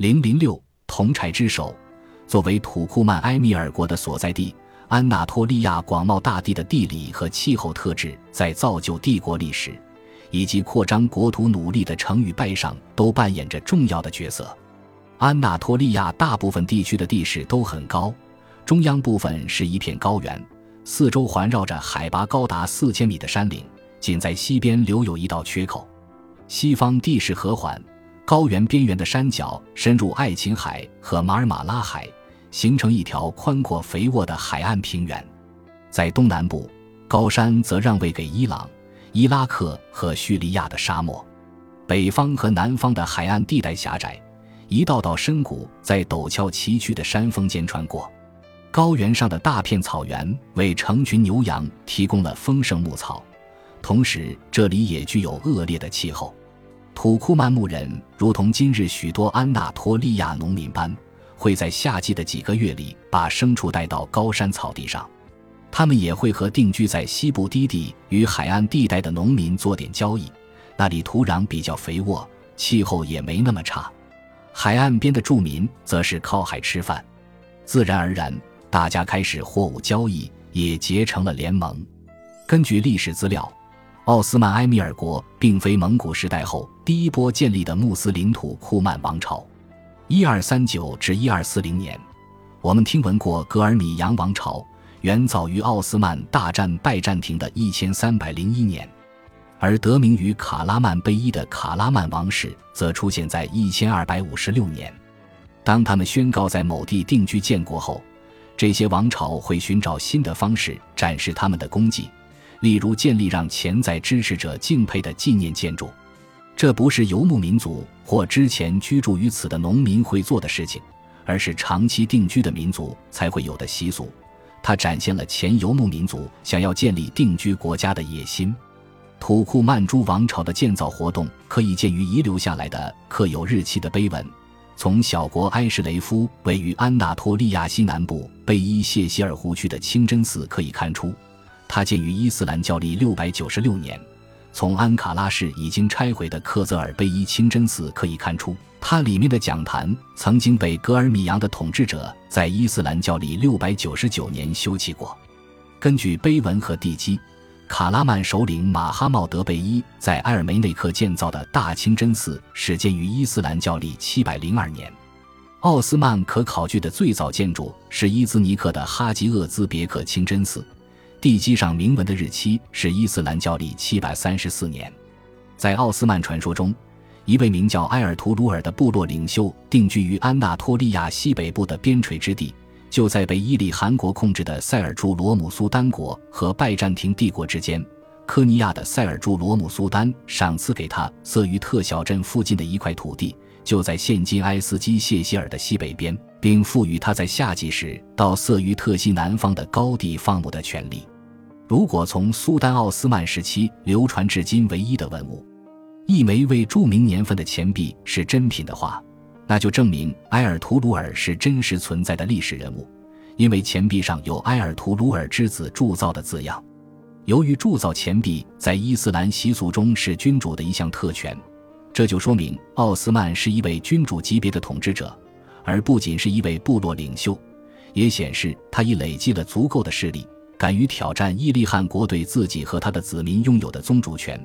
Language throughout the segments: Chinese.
零零六铜柴之首，作为土库曼埃米尔国的所在地，安纳托利亚广袤大地的地理和气候特质，在造就帝国历史以及扩张国土努力的成与败上，都扮演着重要的角色。安纳托利亚大部分地区的地势都很高，中央部分是一片高原，四周环绕着海拔高达四千米的山岭，仅在西边留有一道缺口。西方地势和缓。高原边缘的山脚深入爱琴海和马尔马拉海，形成一条宽阔肥沃的海岸平原。在东南部，高山则让位给伊朗、伊拉克和叙利亚的沙漠。北方和南方的海岸地带狭窄，一道道深谷在陡峭崎岖的山峰间穿过。高原上的大片草原为成群牛羊提供了丰盛牧草，同时这里也具有恶劣的气候。土库曼牧人如同今日许多安纳托利亚农民般，会在夏季的几个月里把牲畜带到高山草地上。他们也会和定居在西部低地与海岸地带的农民做点交易，那里土壤比较肥沃，气候也没那么差。海岸边的住民则是靠海吃饭，自然而然，大家开始货物交易，也结成了联盟。根据历史资料。奥斯曼埃米尔国并非蒙古时代后第一波建立的穆斯林土库曼王朝。一二三九至一二四零年，我们听闻过格尔米扬王朝，远早于奥斯曼大战拜占庭的一千三百零一年，而得名于卡拉曼贝伊的卡拉曼王室则出现在一千二百五十六年。当他们宣告在某地定居建国后，这些王朝会寻找新的方式展示他们的功绩。例如，建立让潜在支持者敬佩的纪念建筑，这不是游牧民族或之前居住于此的农民会做的事情，而是长期定居的民族才会有的习俗。它展现了前游牧民族想要建立定居国家的野心。土库曼珠王朝的建造活动可以见于遗留下来的刻有日期的碑文。从小国埃什雷夫位于安纳托利亚西南部贝伊谢希尔湖区的清真寺可以看出。它建于伊斯兰教历六百九十六年。从安卡拉市已经拆毁的克泽尔贝伊清真寺可以看出，它里面的讲坛曾经被格尔米扬的统治者在伊斯兰教历六百九十九年修葺过。根据碑文和地基，卡拉曼首领马哈茂德贝伊在埃尔梅内克建造的大清真寺始建于伊斯兰教历七百零二年。奥斯曼可考据的最早建筑是伊兹尼克的哈吉厄兹别克清真寺。地基上铭文的日期是伊斯兰教历七百三十四年，在奥斯曼传说中，一位名叫埃尔图鲁尔的部落领袖定居于安纳托利亚西北部的边陲之地，就在被伊利汗国控制的塞尔柱罗姆苏丹国和拜占庭帝国之间。科尼亚的塞尔柱罗姆苏丹赏赐给他色于特小镇附近的一块土地，就在现今埃斯基谢希尔的西北边，并赋予他在夏季时到色于特西南方的高地放牧的权利。如果从苏丹奥斯曼时期流传至今唯一的文物，一枚未注明年份的钱币是真品的话，那就证明埃尔图鲁尔是真实存在的历史人物，因为钱币上有埃尔图鲁尔之子铸造的字样。由于铸造钱币在伊斯兰习俗中是君主的一项特权，这就说明奥斯曼是一位君主级别的统治者，而不仅是一位部落领袖，也显示他已累积了足够的势力。敢于挑战伊利汗国对自己和他的子民拥有的宗主权，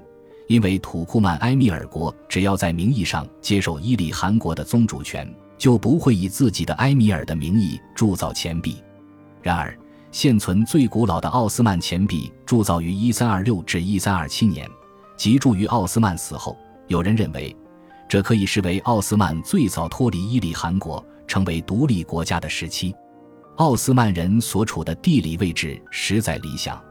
因为土库曼埃米尔国只要在名义上接受伊利汗国的宗主权，就不会以自己的埃米尔的名义铸造钱币。然而，现存最古老的奥斯曼钱币铸造于1326至1327年，即铸于奥斯曼死后。有人认为，这可以视为奥斯曼最早脱离伊利汗国，成为独立国家的时期。奥斯曼人所处的地理位置实在理想，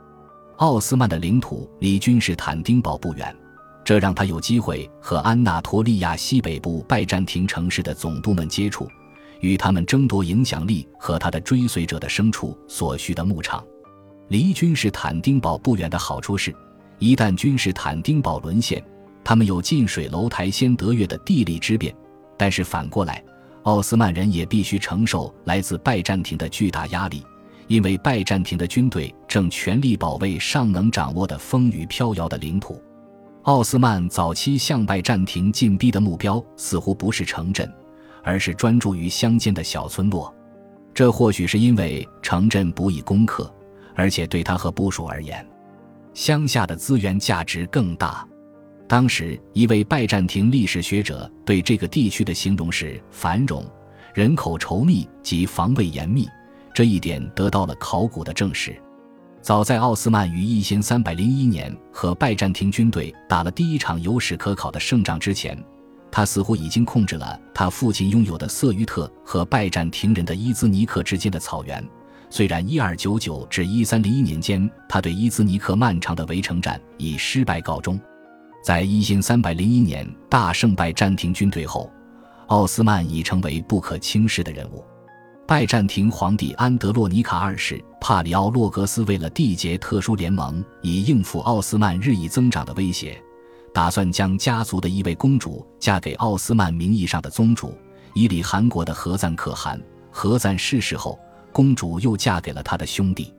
奥斯曼的领土离君士坦丁堡不远，这让他有机会和安纳托利亚西北部拜占庭城市的总督们接触，与他们争夺影响力和他的追随者的牲畜所需的牧场。离君士坦丁堡不远的好处是，一旦君士坦丁堡沦陷，他们有近水楼台先得月的地利之便，但是反过来。奥斯曼人也必须承受来自拜占庭的巨大压力，因为拜占庭的军队正全力保卫尚能掌握的风雨飘摇的领土。奥斯曼早期向拜占庭进逼的目标似乎不是城镇，而是专注于乡间的小村落。这或许是因为城镇不易攻克，而且对他和部属而言，乡下的资源价值更大。当时，一位拜占庭历史学者对这个地区的形容是繁荣、人口稠密及防卫严密。这一点得到了考古的证实。早在奥斯曼于一千三百零一年和拜占庭军队打了第一场有史可考的胜仗之前，他似乎已经控制了他父亲拥有的色于特和拜占庭人的伊兹尼克之间的草原。虽然一二九九至一三零一年间，他对伊兹尼克漫长的围城战以失败告终。在一千三百零一年大胜拜占庭军队后，奥斯曼已成为不可轻视的人物。拜占庭皇帝安德洛尼卡二世帕里奥洛格斯为了缔结特殊联盟，以应付奥斯曼日益增长的威胁，打算将家族的一位公主嫁给奥斯曼名义上的宗主伊里汗国的何赞可汗。何赞逝世后，公主又嫁给了他的兄弟，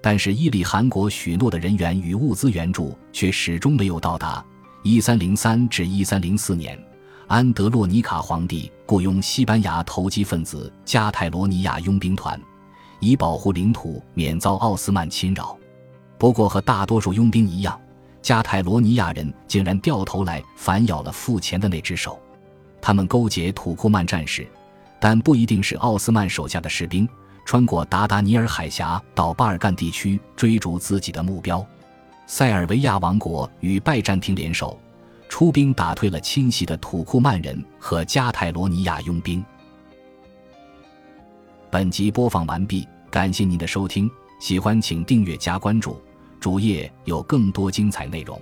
但是伊里汗国许诺的人员与物资援助却始终没有到达。一三零三至一三零四年，安德洛尼卡皇帝雇佣西班牙投机分子加泰罗尼亚佣兵团，以保护领土免遭奥斯曼侵扰。不过，和大多数佣兵一样，加泰罗尼亚人竟然掉头来反咬了付钱的那只手。他们勾结土库曼战士，但不一定是奥斯曼手下的士兵，穿过达达尼尔海峡到巴尔干地区追逐自己的目标。塞尔维亚王国与拜占庭联手，出兵打退了侵袭的土库曼人和加泰罗尼亚佣兵。本集播放完毕，感谢您的收听，喜欢请订阅加关注，主页有更多精彩内容。